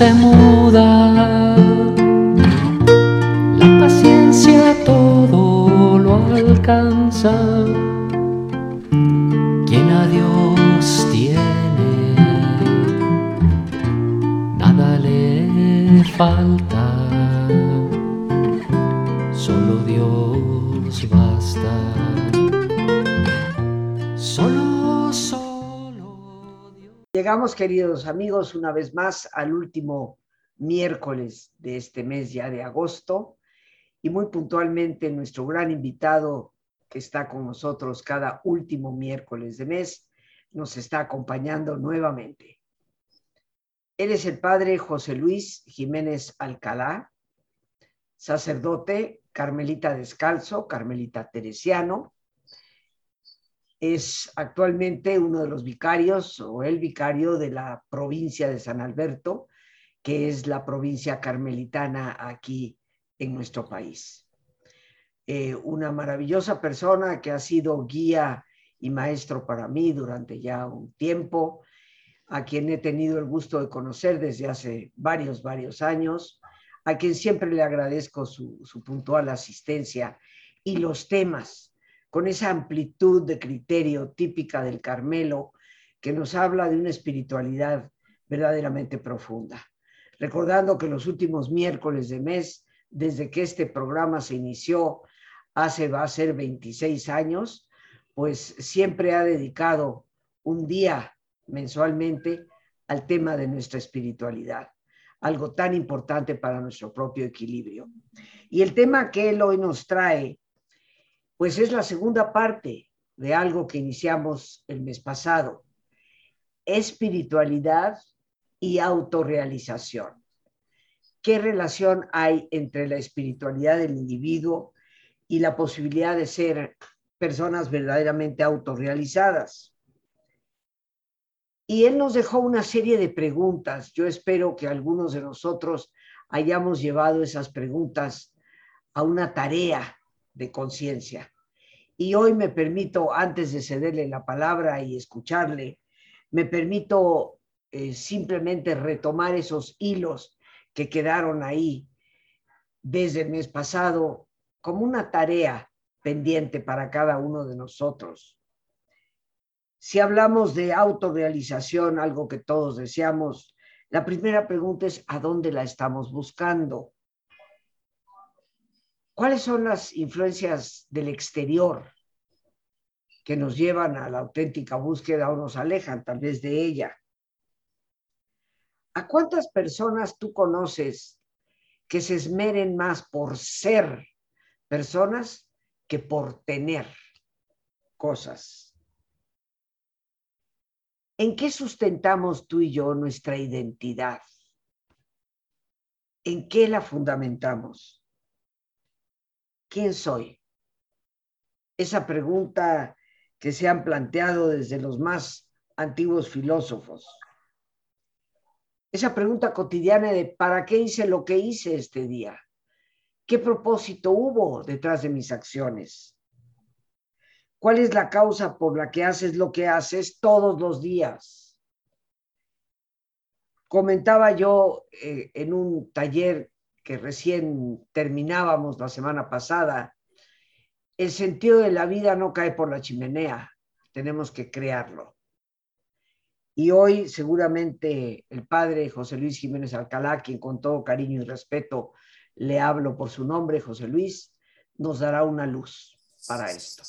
No Llegamos, queridos amigos, una vez más al último miércoles de este mes ya de agosto y muy puntualmente nuestro gran invitado que está con nosotros cada último miércoles de mes nos está acompañando nuevamente. Él es el padre José Luis Jiménez Alcalá, sacerdote carmelita descalzo, carmelita teresiano, es actualmente uno de los vicarios o el vicario de la provincia de San Alberto, que es la provincia carmelitana aquí en nuestro país. Eh, una maravillosa persona que ha sido guía y maestro para mí durante ya un tiempo, a quien he tenido el gusto de conocer desde hace varios, varios años, a quien siempre le agradezco su, su puntual asistencia y los temas con esa amplitud de criterio típica del Carmelo que nos habla de una espiritualidad verdaderamente profunda. Recordando que los últimos miércoles de mes, desde que este programa se inició, hace va a ser 26 años, pues siempre ha dedicado un día mensualmente al tema de nuestra espiritualidad, algo tan importante para nuestro propio equilibrio. Y el tema que él hoy nos trae pues es la segunda parte de algo que iniciamos el mes pasado, espiritualidad y autorrealización. ¿Qué relación hay entre la espiritualidad del individuo y la posibilidad de ser personas verdaderamente autorrealizadas? Y él nos dejó una serie de preguntas. Yo espero que algunos de nosotros hayamos llevado esas preguntas a una tarea de conciencia. Y hoy me permito, antes de cederle la palabra y escucharle, me permito eh, simplemente retomar esos hilos que quedaron ahí desde el mes pasado como una tarea pendiente para cada uno de nosotros. Si hablamos de autorrealización, algo que todos deseamos, la primera pregunta es ¿a dónde la estamos buscando? ¿Cuáles son las influencias del exterior que nos llevan a la auténtica búsqueda o nos alejan tal vez de ella? ¿A cuántas personas tú conoces que se esmeren más por ser personas que por tener cosas? ¿En qué sustentamos tú y yo nuestra identidad? ¿En qué la fundamentamos? ¿Quién soy? Esa pregunta que se han planteado desde los más antiguos filósofos. Esa pregunta cotidiana de ¿para qué hice lo que hice este día? ¿Qué propósito hubo detrás de mis acciones? ¿Cuál es la causa por la que haces lo que haces todos los días? Comentaba yo eh, en un taller que recién terminábamos la semana pasada, el sentido de la vida no cae por la chimenea, tenemos que crearlo. Y hoy seguramente el padre José Luis Jiménez Alcalá, quien con todo cariño y respeto le hablo por su nombre, José Luis, nos dará una luz para esto.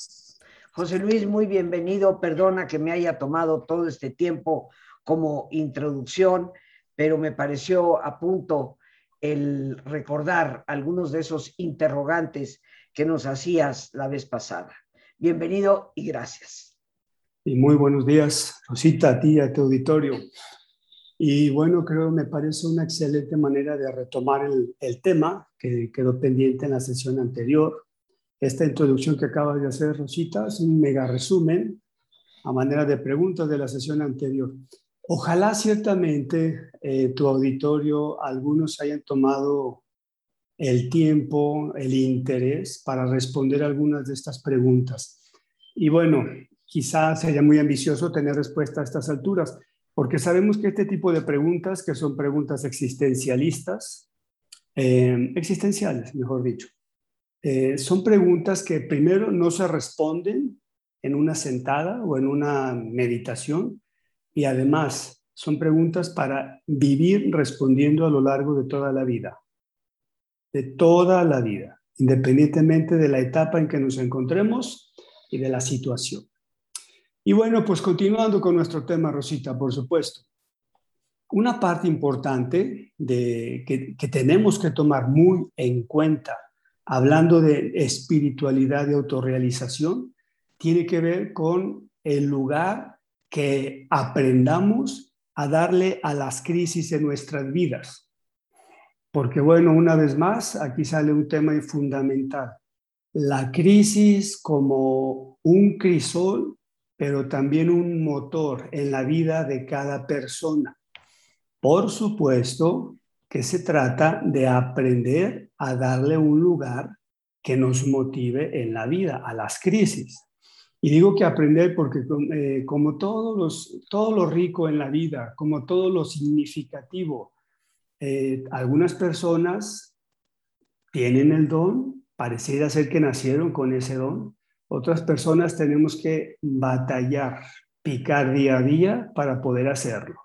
José Luis, muy bienvenido. Perdona que me haya tomado todo este tiempo como introducción, pero me pareció a punto el recordar algunos de esos interrogantes que nos hacías la vez pasada. Bienvenido y gracias. Y muy buenos días, Rosita, a ti y a tu auditorio. Y bueno, creo me parece una excelente manera de retomar el, el, tema que quedó pendiente en la sesión anterior. Esta introducción que acaba de hacer Rosita es un mega resumen a manera de preguntas de la sesión anterior. Ojalá ciertamente eh, tu auditorio, algunos hayan tomado el tiempo, el interés para responder algunas de estas preguntas. Y bueno, quizás sería muy ambicioso tener respuesta a estas alturas, porque sabemos que este tipo de preguntas, que son preguntas existencialistas, eh, existenciales, mejor dicho, eh, son preguntas que primero no se responden en una sentada o en una meditación y además son preguntas para vivir respondiendo a lo largo de toda la vida, de toda la vida, independientemente de la etapa en que nos encontremos y de la situación. Y bueno, pues continuando con nuestro tema, Rosita, por supuesto. Una parte importante de, que, que tenemos que tomar muy en cuenta, hablando de espiritualidad y autorrealización, tiene que ver con el lugar que aprendamos a darle a las crisis en nuestras vidas. Porque bueno, una vez más, aquí sale un tema fundamental. La crisis como un crisol, pero también un motor en la vida de cada persona. Por supuesto que se trata de aprender a darle un lugar que nos motive en la vida, a las crisis. Y digo que aprender porque eh, como todos los, todo lo rico en la vida, como todo lo significativo, eh, algunas personas tienen el don, pareciera ser que nacieron con ese don, otras personas tenemos que batallar, picar día a día para poder hacerlo.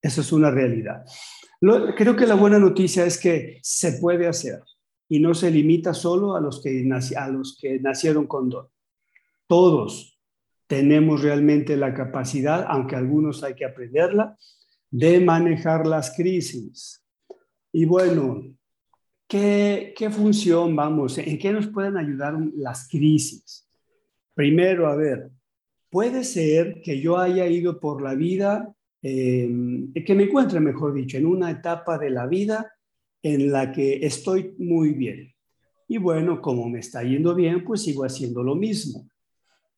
Eso es una realidad. creo que la buena noticia es que se puede hacer y no se limita solo a los que, a los que nacieron con don. Todos tenemos realmente la capacidad, aunque algunos hay que aprenderla, de manejar las crisis. Y bueno, ¿qué, función vamos? ¿En qué nos pueden ayudar las crisis? Primero, a ver, puede ser que yo haya ido por la vida, eh, que me encuentre, mejor dicho, en una etapa de la vida en la que estoy muy bien. Y bueno, como me está yendo bien, pues sigo haciendo lo mismo.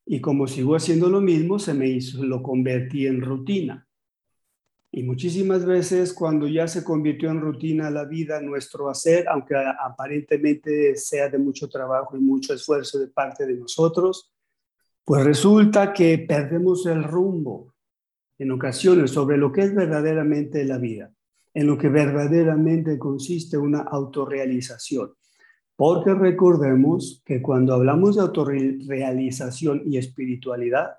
Y como sigo haciendo lo mismo, se me hizo, lo convertí en rutina. Y muchísimas veces cuando ya se convirtió en rutina la vida, nuestro hacer, aunque aparentemente sea de mucho trabajo y mucho esfuerzo de parte de nosotros, pues resulta que perdemos el rumbo en ocasiones sobre lo que es verdaderamente la vida, en lo que verdaderamente consiste una autorrealización. Porque recordemos que cuando hablamos de autorrealización y espiritualidad,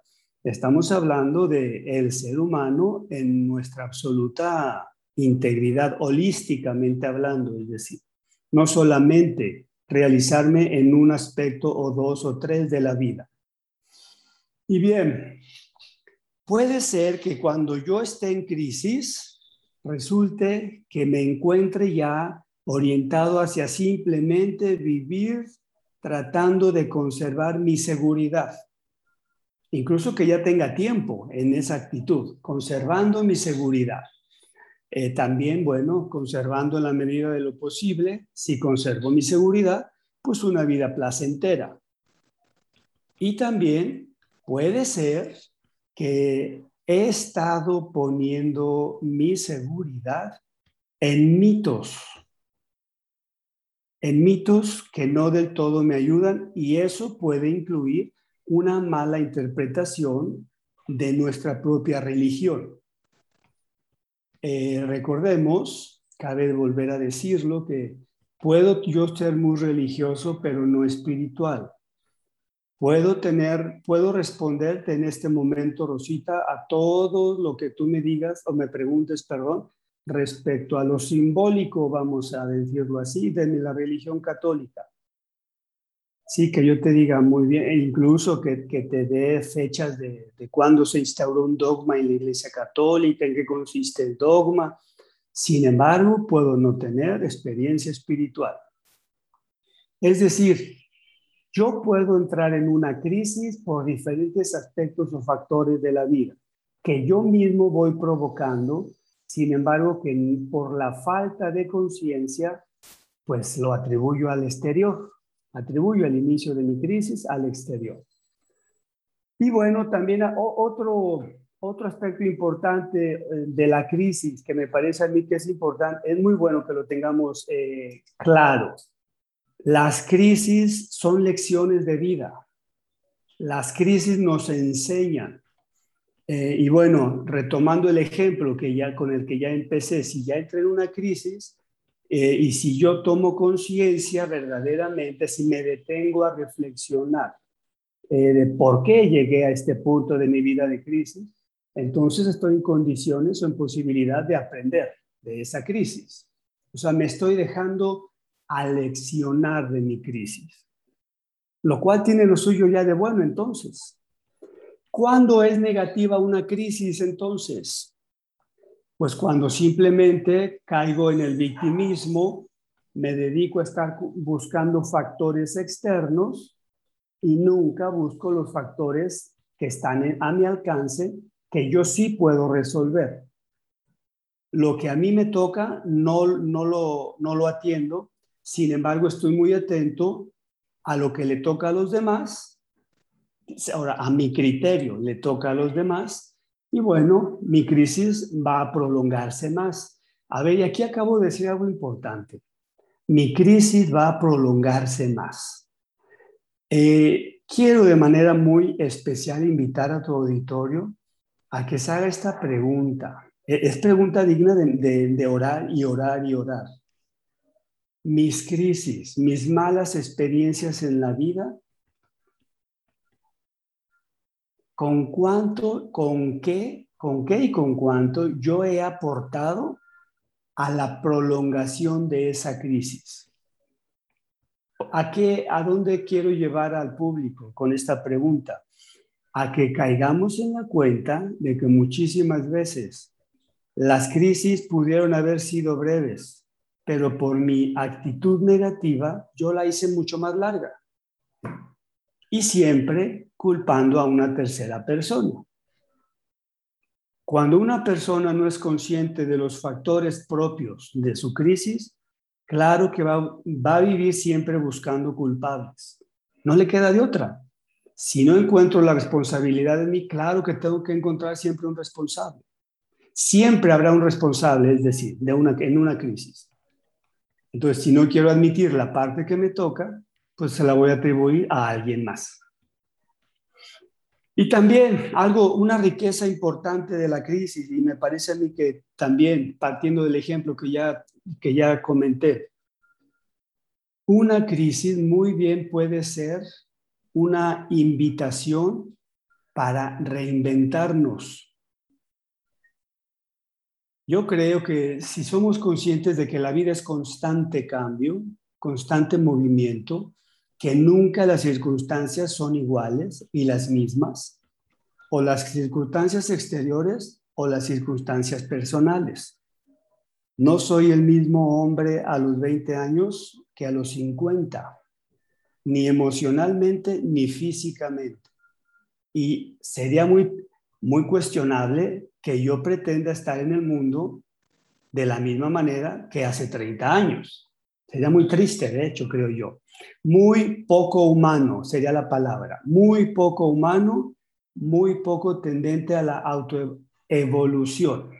estamos hablando de el ser humano en nuestra absoluta integridad, holísticamente hablando, es decir, no solamente realizarme en un aspecto o dos o tres de la vida. Y bien, puede ser que cuando yo esté en crisis, resulte que me encuentre ya orientado hacia simplemente vivir tratando de conservar mi seguridad. Incluso que ya tenga tiempo en esa actitud, conservando mi seguridad. Eh, también, bueno, conservando en la medida de lo posible, si conservo mi seguridad, pues una vida placentera. Y también puede ser que he estado poniendo mi seguridad en mitos, en mitos que no del todo me ayudan y eso puede incluir una mala interpretación de nuestra propia religión. Eh, recordemos, cabe volver a decirlo, que puedo yo ser muy religioso, pero no espiritual. Puedo tener, puedo responderte en este momento, Rosita, a todo lo que tú me digas o me preguntes, perdón, respecto a lo simbólico, vamos a decirlo así, de la religión católica. Sí, que yo te diga muy bien, e incluso que, que te dé fechas de, de cuándo se instauró un dogma en la Iglesia Católica, en qué consiste el dogma. Sin embargo, puedo no tener experiencia espiritual. Es decir, yo puedo entrar en una crisis por diferentes aspectos o factores de la vida que yo mismo voy provocando, sin embargo, que por la falta de conciencia, pues lo atribuyo al exterior, atribuyo el inicio de mi crisis al exterior. Y bueno, también otro, otro aspecto importante eh, de la crisis que me parece a mí que es importante, es muy bueno que lo tengamos eh, claro. Las crisis son lecciones de vida. Las crisis nos enseñan. Eh, y bueno, retomando el ejemplo que ya, con el que ya empecé, si ya entré en una crisis y si yo tomo conciencia verdaderamente, si me detengo a reflexionar eh, de por qué llegué a este punto de mi vida de crisis, entonces estoy en condiciones o en posibilidad de aprender de esa crisis. O sea, me estoy dejando aleccionar de mi crisis, lo cual tiene lo suyo ya de bueno entonces. ¿Cuándo es negativa una crisis entonces? Pues cuando simplemente caigo en el victimismo, me dedico a estar buscando factores externos y nunca busco los factores que están a mi alcance que yo sí puedo resolver. Lo que a mí me toca no, no, lo, no lo atiendo, sin embargo estoy muy atento a lo que le toca a los demás. Ahora, a mi criterio le toca a los demás y bueno, mi crisis va a prolongarse más. A ver, y aquí acabo de decir algo importante. Mi crisis va a prolongarse más. Eh, quiero de manera muy especial invitar a tu auditorio a que se haga esta pregunta. E, es pregunta digna de orar y orar y orar. Mis crisis, mis malas experiencias en la vida, ¿con cuánto, con qué, con qué y con cuánto yo he aportado a la prolongación de esa crisis? ¿A, qué, ¿A dónde quiero llevar al público con esta pregunta? A que caigamos en la cuenta de que muchísimas veces las crisis pudieron haber sido breves, pero por mi actitud negativa yo la hice mucho más larga. Y siempre culpando a una tercera persona. Cuando una persona no es consciente de los factores propios de su crisis, claro que va, a vivir siempre buscando culpables. No le queda de otra. Si no encuentro la responsabilidad de mí, claro que tengo que encontrar siempre un responsable. Siempre habrá un responsable, es decir, de una, en una crisis. Entonces, si no quiero admitir la parte que me toca, pues se la voy a atribuir a alguien más. Y también algo, una riqueza importante de la crisis, y me parece a mí que también partiendo del ejemplo que ya que ya comenté. Una crisis muy bien puede ser una invitación para reinventarnos. Yo creo que si somos conscientes de que la vida es constante cambio, constante movimiento, que nunca las circunstancias son iguales y las mismas, o las circunstancias exteriores o las circunstancias personales. No soy el mismo hombre a los 20 años que a los 50, ni emocionalmente ni físicamente. Y sería muy, muy cuestionable que yo pretenda estar en el mundo de la misma manera que hace 30 años. Sería muy triste, de hecho, creo yo. Muy poco humano sería la palabra. Muy poco humano, muy poco tendente a la autoevolución,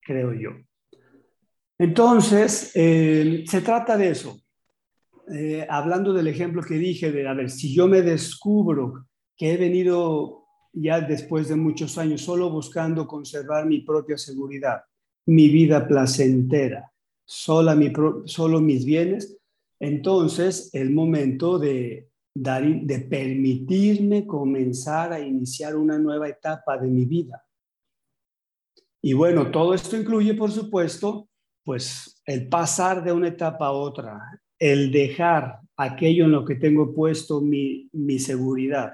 creo yo. Entonces, eh, se trata de eso. Eh, hablando del ejemplo que dije, de a ver, si yo me descubro que he venido ya después de muchos años solo buscando conservar mi propia seguridad, mi vida placentera, solo, mi solo mis bienes, entonces el momento de, dar, de permitirme comenzar a iniciar una nueva etapa de mi vida. Y bueno, todo esto incluye, por supuesto, pues el pasar de una etapa a otra, el dejar aquello en lo que tengo puesto mi, seguridad.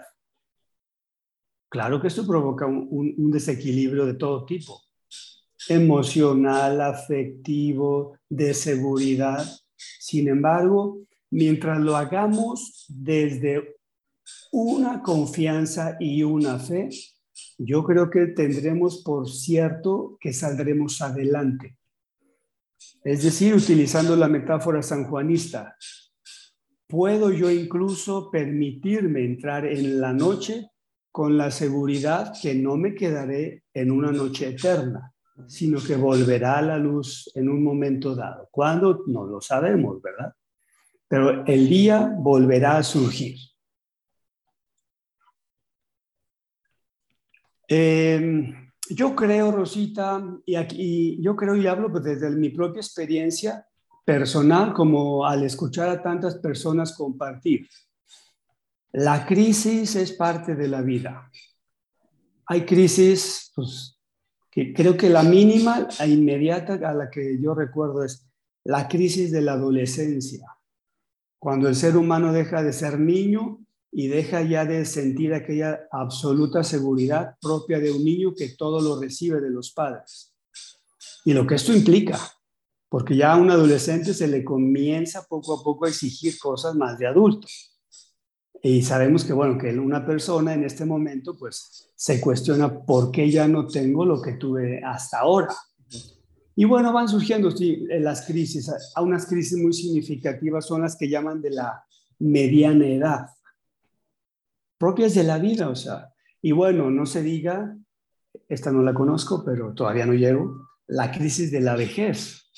Claro que esto provoca un, desequilibrio de todo tipo. emocional, afectivo, de seguridad. Sin embargo, mientras lo hagamos desde una confianza y una fe, yo creo que tendremos por cierto que saldremos adelante. Es decir, utilizando la metáfora sanjuanista, puedo yo incluso permitirme entrar en la noche con la seguridad que no me quedaré en una noche eterna, sino que volverá a la luz en un momento dado. ¿Cuándo? No lo sabemos, ¿verdad? Pero el día volverá a surgir. Em, yo creo, Rosita, y aquí yo creo y hablo pues, desde mi propia experiencia personal, como al escuchar a tantas personas compartir. La crisis es parte de la vida. Hay crisis, pues, que creo que la mínima e inmediata a la que yo recuerdo es la crisis de la adolescencia, cuando el ser humano deja de ser niño y deja ya de sentir aquella absoluta seguridad propia de un niño que todo lo recibe de los padres. Y lo que esto implica, porque ya a un adolescente se le comienza poco a poco a exigir cosas más de adulto. Y sabemos que, bueno, que una persona en este momento, pues, se cuestiona por qué ya no tengo lo que tuve hasta ahora. Y bueno, van surgiendo sí, las crisis. A unas crisis muy significativas son las que llaman de la mediana edad propias de la vida, o sea, y bueno, no se diga, esta no la conozco, pero todavía no llego, la crisis de la vejez.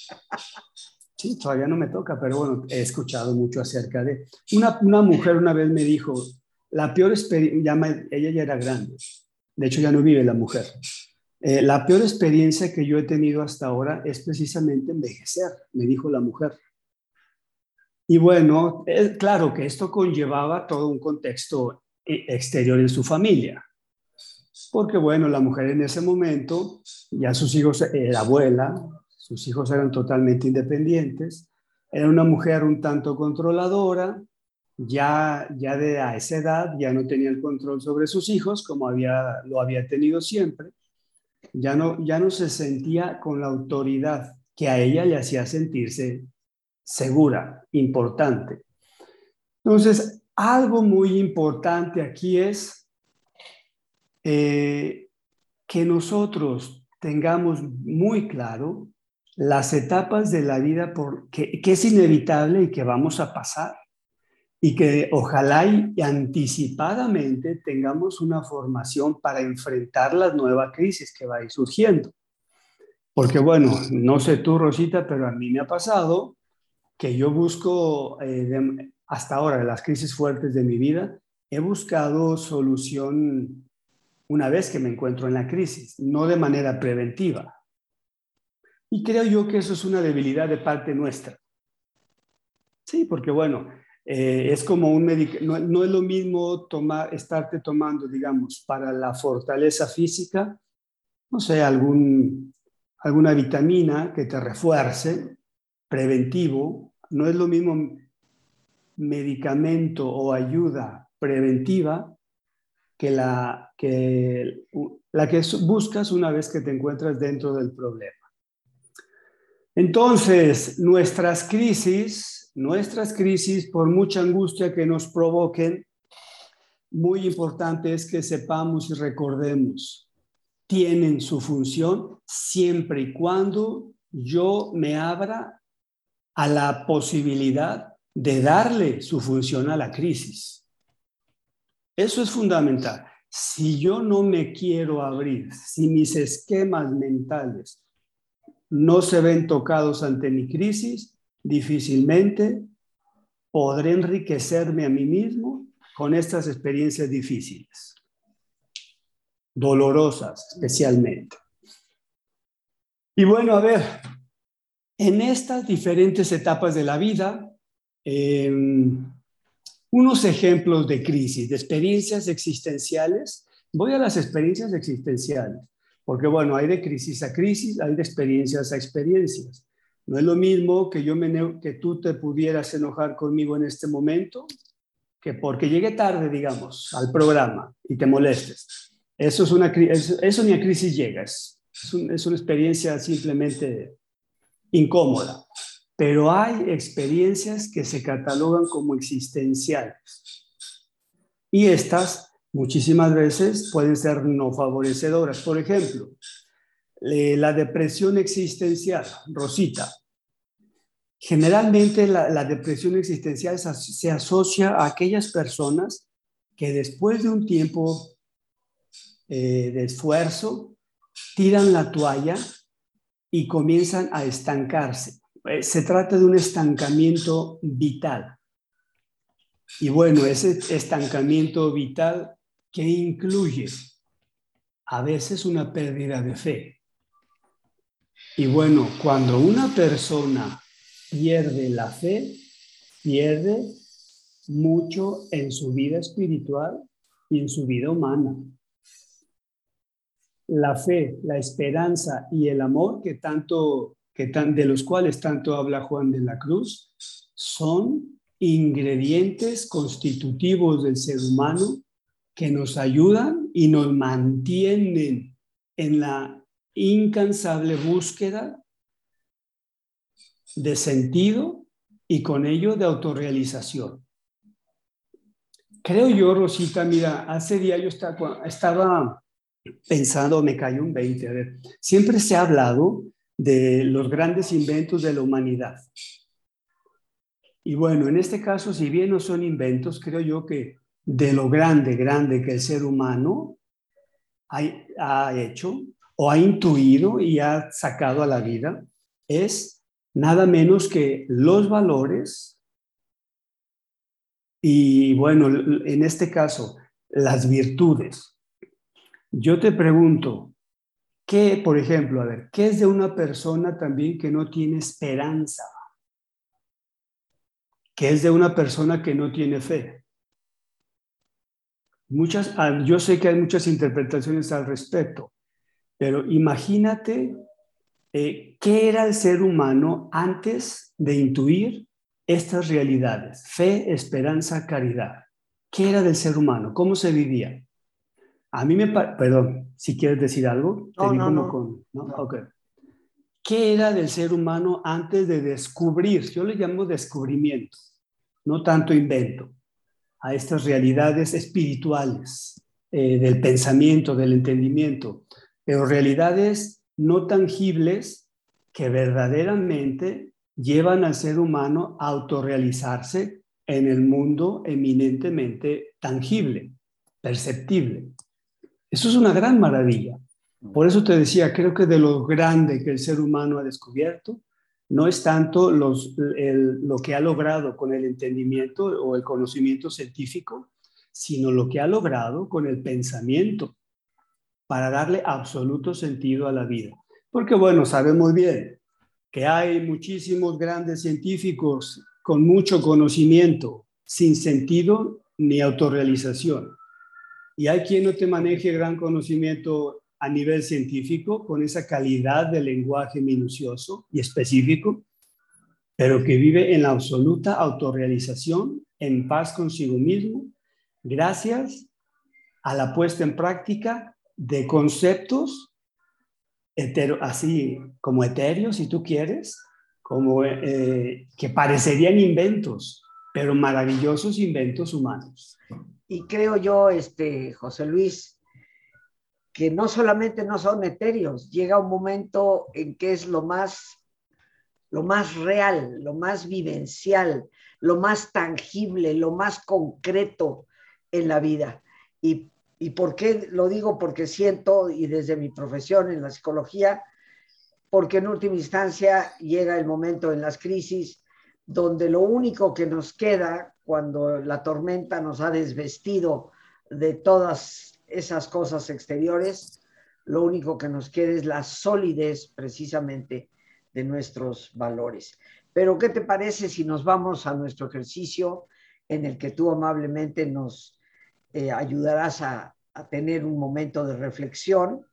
Sí, todavía no me toca, pero bueno, he escuchado mucho acerca de... Una, una mujer una vez me dijo, la peor experiencia, ella ya era grande, de hecho ya no vive la mujer. Eh, la peor experiencia que yo he tenido hasta ahora es precisamente envejecer, me dijo la mujer. Y bueno, es claro que esto conllevaba todo un contexto e-, exterior en su familia. Porque bueno, la mujer en ese momento, ya sus hijos, eh, la abuela, sus hijos eran totalmente independientes, era una mujer un tanto controladora, ya, ya de a esa edad ya no tenía el control sobre sus hijos como había, lo había tenido siempre, ya no, ya no se sentía con la autoridad que a ella le hacía sentirse segura, importante. Entonces, algo muy importante aquí es eh, que nosotros tengamos muy claro las etapas de la vida por, que, es inevitable y que vamos a pasar y que ojalá y anticipadamente tengamos una formación para enfrentar la nueva crisis que va a ir surgiendo. Porque bueno, no sé tú, Rosita, pero a mí me ha pasado que yo busco eh, hasta ahora, las crisis fuertes de mi vida, he buscado solución una vez que me encuentro en la crisis, no de manera preventiva. Y creo yo que eso es una debilidad de parte nuestra. Sí, porque bueno, eh, es como un no, no, es lo mismo tomar, estarte tomando, digamos, para la fortaleza física, no sé, algún, alguna vitamina que te refuerce, preventivo, no es lo mismo medicamento o ayuda preventiva que la que, la que buscas una vez que te encuentras dentro del problema. Entonces, nuestras crisis, nuestras crisis, por mucha angustia que nos provoquen, muy importante es que sepamos y recordemos, tienen su función siempre y cuando yo me abra a la posibilidad de darle su función a la crisis. Eso es fundamental. Si yo no me quiero abrir, si mis esquemas mentales no se ven tocados ante mi crisis, difícilmente podré enriquecerme a mí mismo con estas experiencias difíciles, dolorosas especialmente. Y bueno, a ver, en estas diferentes etapas de la vida, Em, unos ejemplos de crisis, de experiencias existenciales. Voy a las experiencias existenciales, porque bueno, hay de crisis a crisis, hay de experiencias a experiencias. No es lo mismo que, yo me, que tú te pudieras enojar conmigo en este momento, que porque llegue tarde, digamos, al programa y te molestes. Eso, es una, eso, eso ni a crisis llega, es Es, es una experiencia simplemente incómoda, pero hay experiencias que se catalogan como existenciales. Y estas muchísimas veces pueden ser no favorecedoras. Por ejemplo, la depresión existencial, Rosita. Generalmente la, depresión existencial se asocia a aquellas personas que después de un tiempo eh, de esfuerzo tiran la toalla y comienzan a estancarse. Eh, se trata de un estancamiento vital. Y bueno, ese estancamiento vital que incluye a veces una pérdida de fe. Y bueno, cuando una persona pierde la fe, pierde mucho en su vida espiritual y en su vida humana. La fe, la esperanza y el amor que tanto que tan, de los cuales tanto habla Juan de la Cruz son ingredientes constitutivos del ser humano que nos ayudan y nos mantienen en la incansable búsqueda de sentido y con ello de autorrealización. Creo yo, Rosita, mira, hace día yo estaba, estaba pensando, me cayó un 20, a ver, siempre se ha hablado de los grandes inventos de la humanidad. Y bueno, en este caso, si bien no son inventos, creo yo que de lo grande, grande que el ser humano ha, hecho o ha intuido y ha sacado a la vida, es nada menos que los valores y bueno, en este caso, las virtudes. Yo te pregunto, ¿qué, por ejemplo, a ver, qué es de una persona también que no tiene esperanza? ¿Qué es de una persona que no tiene fe? Muchas, ah, yo sé que hay muchas interpretaciones al respecto, pero imagínate eh, qué era el ser humano antes de intuir estas realidades, fe, esperanza, caridad. ¿Qué era del ser humano? ¿Cómo se vivía? A mí me perdón, si quieres decir algo, te no, no, Con, ¿no? ¿Qué era del ser humano antes de descubrir? Yo le llamo descubrimiento, no tanto invento a estas realidades espirituales eh, del pensamiento, del entendimiento, pero realidades no tangibles que verdaderamente llevan al ser humano a autorrealizarse en el mundo eminentemente tangible, perceptible. Eso es una gran maravilla. Por eso te decía, creo que de lo grande que el ser humano ha descubierto, no es tanto lo que ha logrado con el entendimiento o el conocimiento científico, sino lo que ha logrado con el pensamiento para darle absoluto sentido a la vida. Porque bueno, sabemos bien que hay muchísimos grandes científicos con mucho conocimiento, sin sentido ni autorrealización. Y hay quien no te maneje gran conocimiento a nivel científico, con esa calidad de lenguaje minucioso y específico, pero que vive en la absoluta autorrealización, en paz consigo mismo, gracias a la puesta en práctica de conceptos así como etéreos, si tú quieres, como eh, que parecerían inventos, pero maravillosos inventos humanos. Y creo yo, este, José Luis, que no solamente no son etéreos, llega un momento en que es lo más, lo más real, lo más vivencial, lo más tangible, lo más concreto en la vida. Y, y por qué lo digo? Porque siento, y desde mi profesión en la psicología, porque en última instancia llega el momento en las crisis donde lo único que nos queda cuando la tormenta nos ha desvestido de todas esas cosas exteriores, lo único que nos queda es la solidez precisamente de nuestros valores. Pero, ¿qué te parece si nos vamos a nuestro ejercicio en el que tú amablemente nos eh, ayudarás a, a tener un momento de reflexión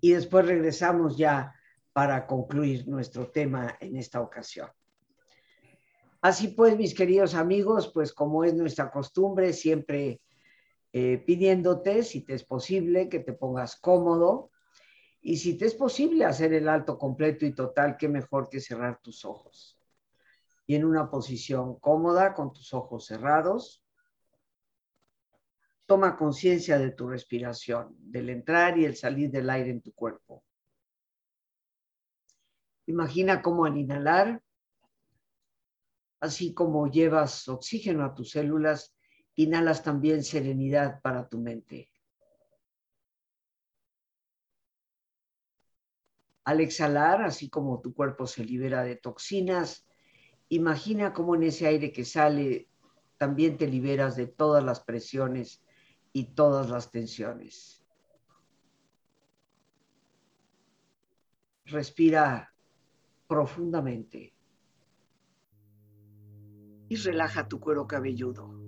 y después regresamos ya para concluir nuestro tema en esta ocasión? Así pues, mis queridos amigos, pues como es nuestra costumbre, siempre eh, pidiéndote, si te es posible, que te pongas cómodo Y si te es posible hacer el alto completo y total, qué mejor que cerrar tus ojos. Y en una posición cómoda, con tus ojos cerrados, toma conciencia de tu respiración, del entrar y el salir del aire en tu cuerpo. Imagina cómo al inhalar, así como llevas oxígeno a tus células, inhalas también serenidad para tu mente. Al exhalar, así como tu cuerpo se libera de toxinas, imagina cómo en ese aire que sale también te liberas de todas las presiones y todas las tensiones. Respira profundamente y relaja tu cuero cabelludo.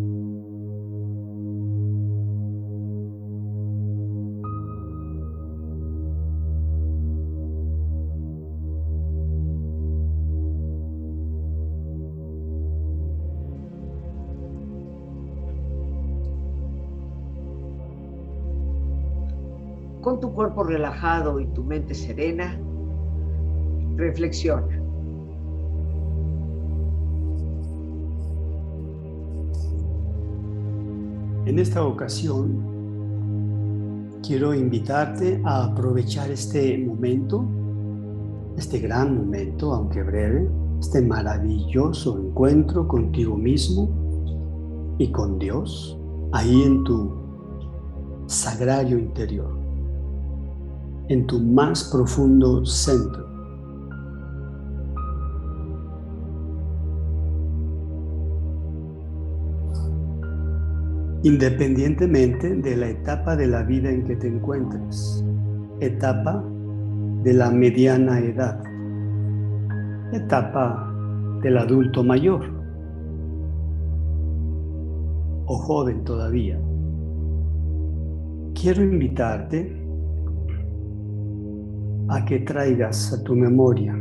Con tu cuerpo relajado y tu mente serena, reflexiona. En esta ocasión, quiero invitarte a aprovechar este momento, este gran momento, aunque breve, este maravilloso encuentro contigo mismo y con Dios, ahí en tu sagrario interior en tu más profundo centro. Independientemente de la etapa de la vida en que te encuentres, etapa de la mediana edad, etapa del adulto mayor o joven todavía, quiero invitarte a que traigas a tu memoria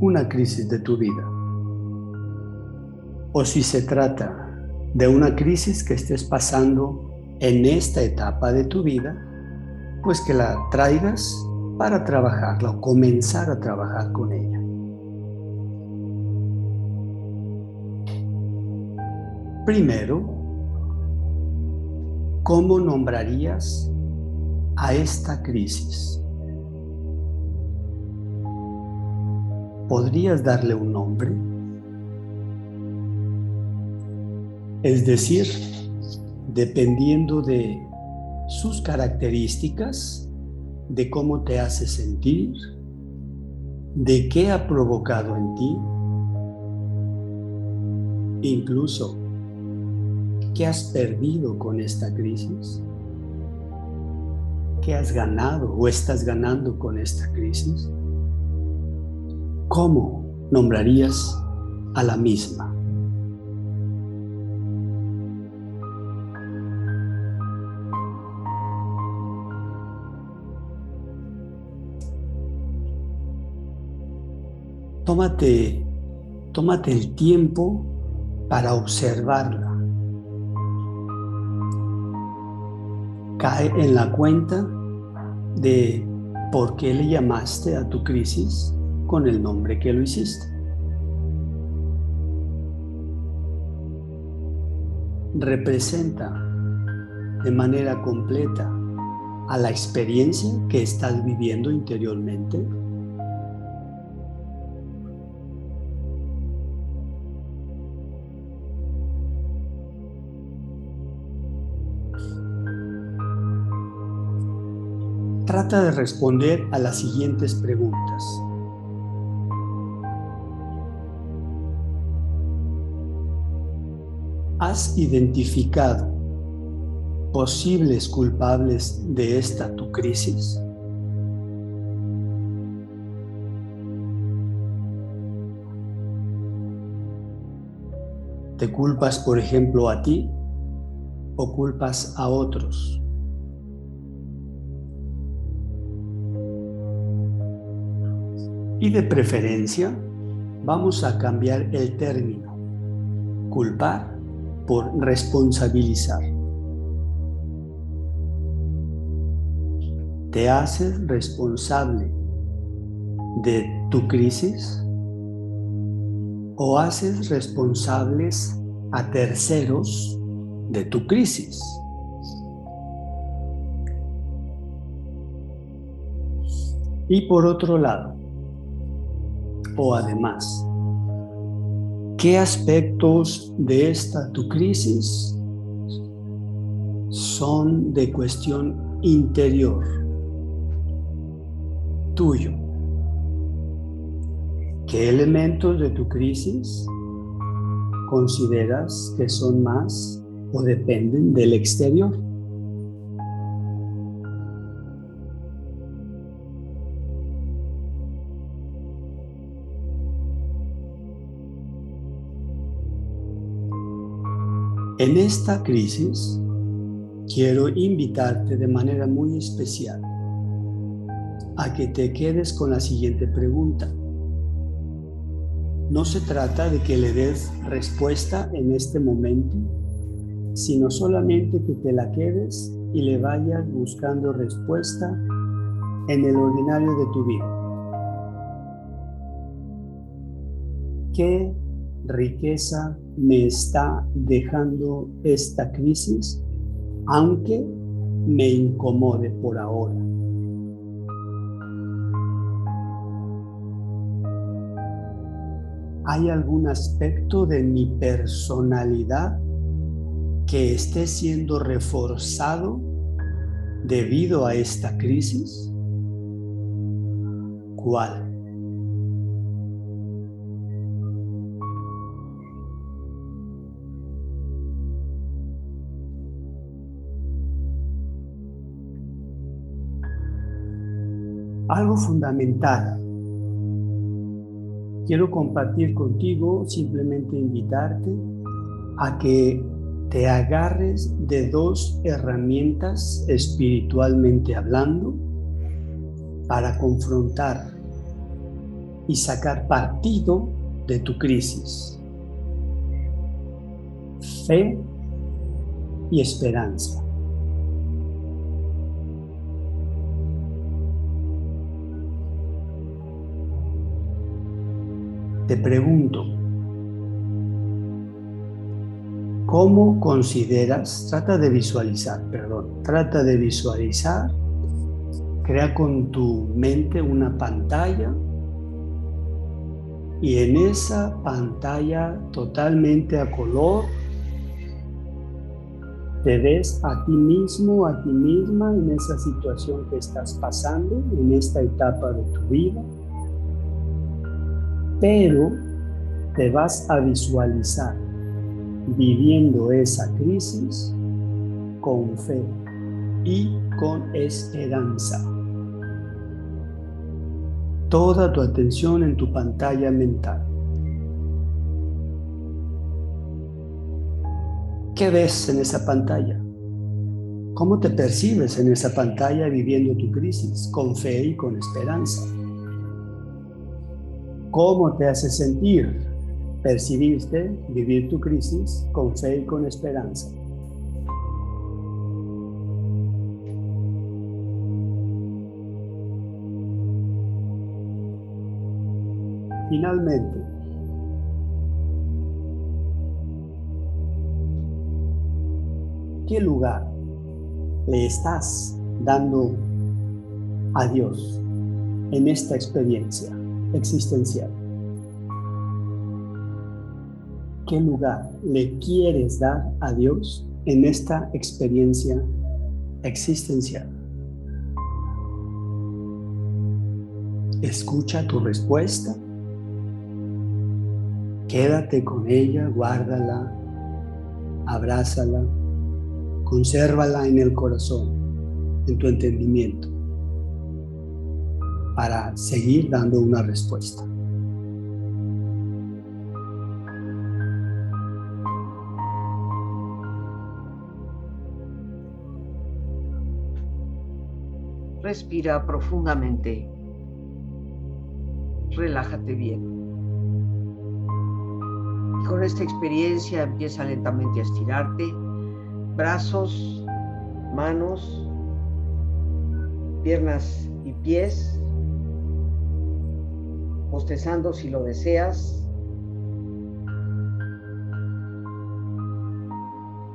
una crisis de tu vida. O si se trata de una crisis que estés pasando en esta etapa de tu vida, pues que la traigas para trabajarla o comenzar a trabajar con ella. Primero, ¿cómo nombrarías a esta crisis? ¿Podrías darle un nombre? Es decir, dependiendo de sus características, de cómo te hace sentir, de qué ha provocado en ti, incluso qué has perdido con esta crisis. ¿Qué has ganado o estás ganando con esta crisis? ¿Cómo nombrarías a la misma? Tómate, tómate el tiempo para observarla. Cae en la cuenta de por qué le llamaste a tu crisis con el nombre que lo hiciste. Representa de manera completa a la experiencia que estás viviendo interiormente trata de responder a las siguientes preguntas. ¿Has identificado posibles culpables de esta tu crisis? ¿Te culpas, por ejemplo, a ti o culpas a otros? Y de preferencia, vamos a cambiar el término culpar por responsabilizar. ¿Te haces responsable de tu crisis? ¿O haces responsables a terceros de tu crisis? Y por otro lado, o además, ¿qué aspectos de esta tu crisis son de cuestión interior tuyo? ¿Qué elementos de tu crisis consideras que son más o dependen del exterior? En esta crisis quiero invitarte de manera muy especial a que te quedes con la siguiente pregunta. No se trata de que le des respuesta en este momento, sino solamente que te la quedes y le vayas buscando respuesta en el ordinario de tu vida. ¿Qué riqueza me está dejando esta crisis, aunque me incomode por ahora. ¿Hay algún aspecto de mi personalidad que esté siendo reforzado debido a esta crisis? ¿Cuál? Algo fundamental. Quiero compartir contigo, simplemente invitarte a que te agarres de dos herramientas espiritualmente hablando para confrontar y sacar partido de tu crisis. Fe y esperanza. Te pregunto, ¿cómo consideras? Trata de visualizar, perdón, trata de visualizar, crea con tu mente una pantalla y en esa pantalla totalmente a color te ves a ti mismo, a ti misma en esa situación que estás pasando, en esta etapa de tu vida pero te vas a visualizar viviendo esa crisis con fe y con esperanza. Toda tu atención en tu pantalla mental. ¿Qué ves en esa pantalla? ¿Cómo te percibes en esa pantalla viviendo tu crisis con fe y con esperanza? ¿Cómo te hace sentir percibirte, vivir tu crisis con fe y con esperanza? Finalmente, ¿qué lugar le estás dando a Dios en esta experiencia? Existencial. ¿Qué lugar le quieres dar a Dios en esta experiencia existencial? Escucha tu respuesta. Quédate con ella, guárdala, abrázala, consérvala en el corazón, en tu entendimiento para seguir dando una respuesta. Respira profundamente. Relájate bien. con esta experiencia empieza lentamente a estirarte. Brazos, manos, piernas y pies bostezando si lo deseas,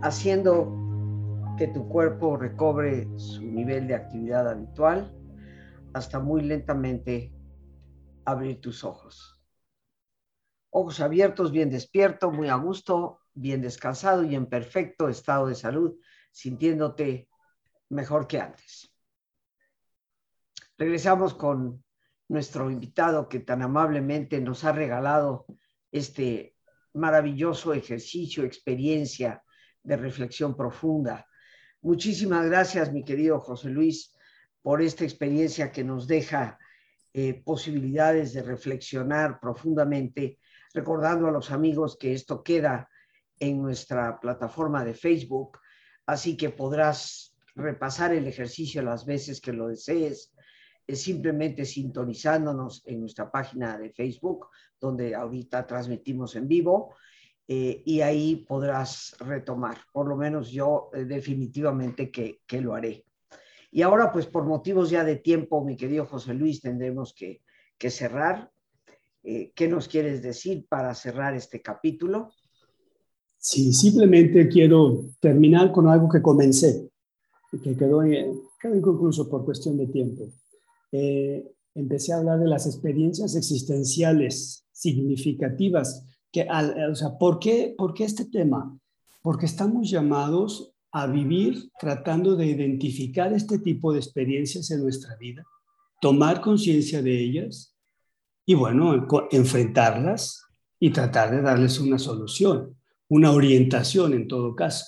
haciendo que tu cuerpo recobre su nivel de actividad habitual, hasta muy lentamente abrir tus ojos. Ojos abiertos, bien despierto, muy a gusto, bien descansado y en perfecto estado de salud, sintiéndote mejor que antes. Regresamos con nuestro invitado que tan amablemente nos ha regalado este maravilloso ejercicio, experiencia de reflexión profunda. Muchísimas gracias, mi querido José Luis, por esta experiencia que nos deja eh, posibilidades de reflexionar profundamente, recordando a los amigos que esto queda en nuestra plataforma de Facebook, así que podrás repasar el ejercicio las veces que lo desees, simplemente sintonizándonos en nuestra página de Facebook, donde ahorita transmitimos en vivo, eh, y ahí podrás retomar. Por lo menos yo eh, definitivamente que, que, lo haré. Y ahora, pues por motivos ya de tiempo, mi querido José Luis, tendremos que, que cerrar. Eh, ¿Qué nos quieres decir para cerrar este capítulo? Sí, simplemente quiero terminar con algo que comencé, que quedó, quedó inconcluso por cuestión de tiempo. Eh, empecé a hablar de las experiencias existenciales significativas. Que, o sea, ¿por qué, ¿por qué este tema? Porque estamos llamados a vivir tratando de identificar este tipo de experiencias en nuestra vida, tomar conciencia de ellas y, bueno, enfrentarlas y tratar de darles una solución, una orientación en todo caso.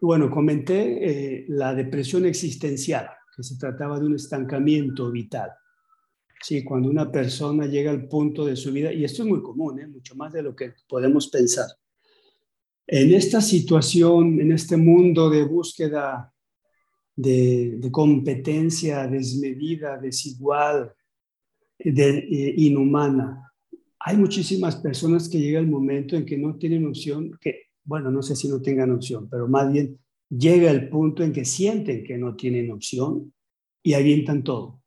Bueno, comenté eh, la depresión existencial que se trataba de un estancamiento vital. Sí, cuando una persona llega al punto de su vida, y esto es muy común, ¿eh? mucho más de lo que podemos pensar. En esta situación, en este mundo de búsqueda de, competencia desmedida, desigual, de, eh, inhumana, hay muchísimas personas que llega el momento en que no tienen opción, que, bueno, no sé si no tengan opción, pero más bien llega el punto en que sienten que no tienen opción y avientan todo.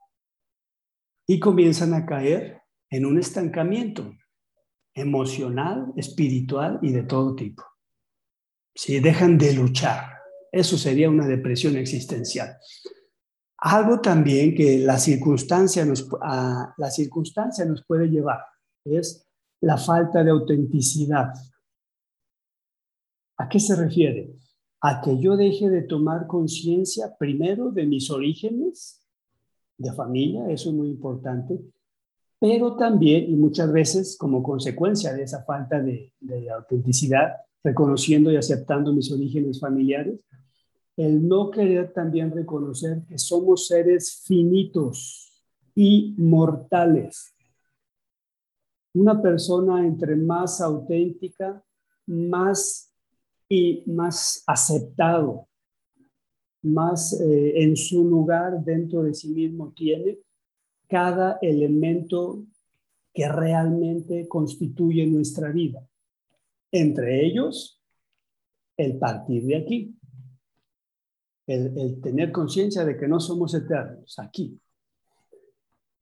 Y comienzan a caer en un estancamiento emocional, espiritual y de todo tipo. Si dejan de luchar, eso sería una depresión existencial. Algo también que la circunstancia nos, la circunstancia nos puede llevar es la falta de autenticidad. ¿A qué se refiere? A que yo deje de tomar conciencia primero de mis orígenes de familia, eso es muy importante, pero también, y muchas veces como consecuencia de esa falta de, autenticidad, reconociendo y aceptando mis orígenes familiares, el no querer también reconocer que somos seres finitos y mortales. Una persona entre más auténtica, más y más aceptado, más eh, en su lugar dentro de sí mismo tiene cada elemento que realmente constituye nuestra vida. Entre ellos, el partir de aquí, el, el tener conciencia de que no somos eternos aquí.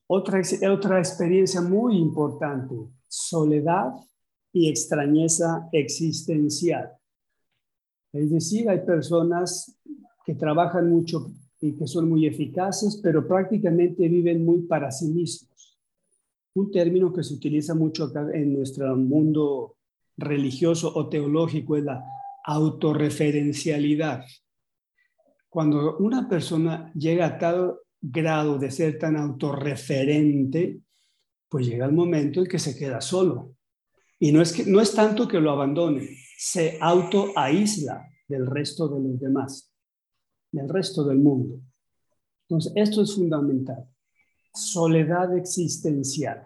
Otra, otra experiencia muy importante, soledad y extrañeza existencial. Es decir, hay personas que trabajan mucho y que son muy eficaces, pero prácticamente viven muy para sí mismos. Un término que se utiliza mucho acá en nuestro mundo religioso o teológico es la autorreferencialidad. Cuando una persona llega a tal grado de ser tan autorreferente, pues llega el momento en que se queda solo. Y no es, que, no es tanto que lo abandone, se auto-aísla del resto de los demás, del resto del mundo. Entonces, esto es fundamental. Soledad existencial.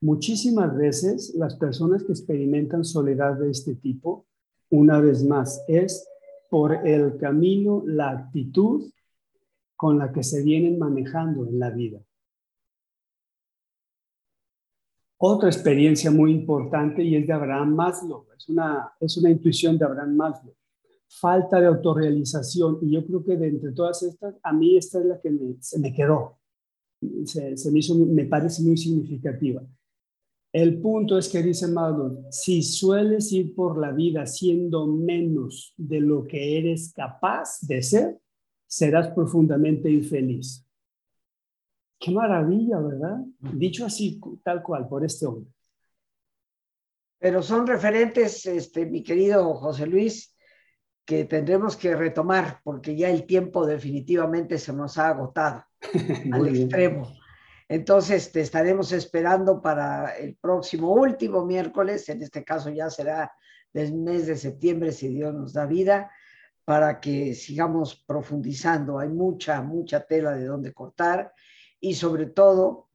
Muchísimas veces las personas que experimentan soledad de este tipo, una vez más, es por el camino, la actitud con la que se vienen manejando en la vida. Otra experiencia muy importante y es de Abraham Maslow, es una, es una intuición de Abraham Maslow. Falta de autorrealización y yo creo que de entre todas estas, a mí esta es la que se me quedó, se, me, hizo, me parece muy significativa. El punto es que dice Maslow, si sueles ir por la vida siendo menos de lo que eres capaz de ser, serás profundamente infeliz. Qué maravilla, ¿verdad? Dicho así, tal cual, por este hombre. Pero son referentes, este, mi querido José Luis, que tendremos que retomar porque ya el tiempo definitivamente se nos ha agotado al extremo. Entonces te estaremos esperando para el próximo último miércoles, en este caso ya será del mes de septiembre si Dios nos da vida, para que sigamos profundizando. Hay mucha, mucha tela de donde cortar y sobre todo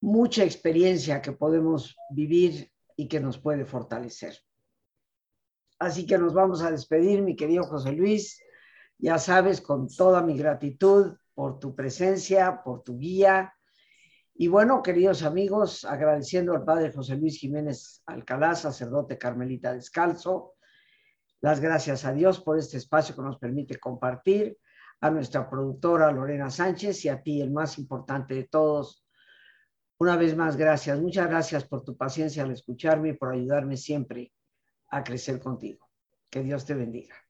mucha experiencia que podemos vivir y que nos puede fortalecer. Así que nos vamos a despedir, mi querido José Luis. Ya sabes, con toda mi gratitud por tu presencia, por tu guía. Y bueno, queridos amigos, agradeciendo al Padre José Luis Jiménez Alcalá, sacerdote carmelita descalzo, las gracias a Dios por este espacio que nos permite compartir, a nuestra productora Lorena Sánchez y a ti, el más importante de todos. Una vez más, gracias. Muchas gracias por tu paciencia al escucharme y por ayudarme siempre a crecer contigo. Que Dios te bendiga.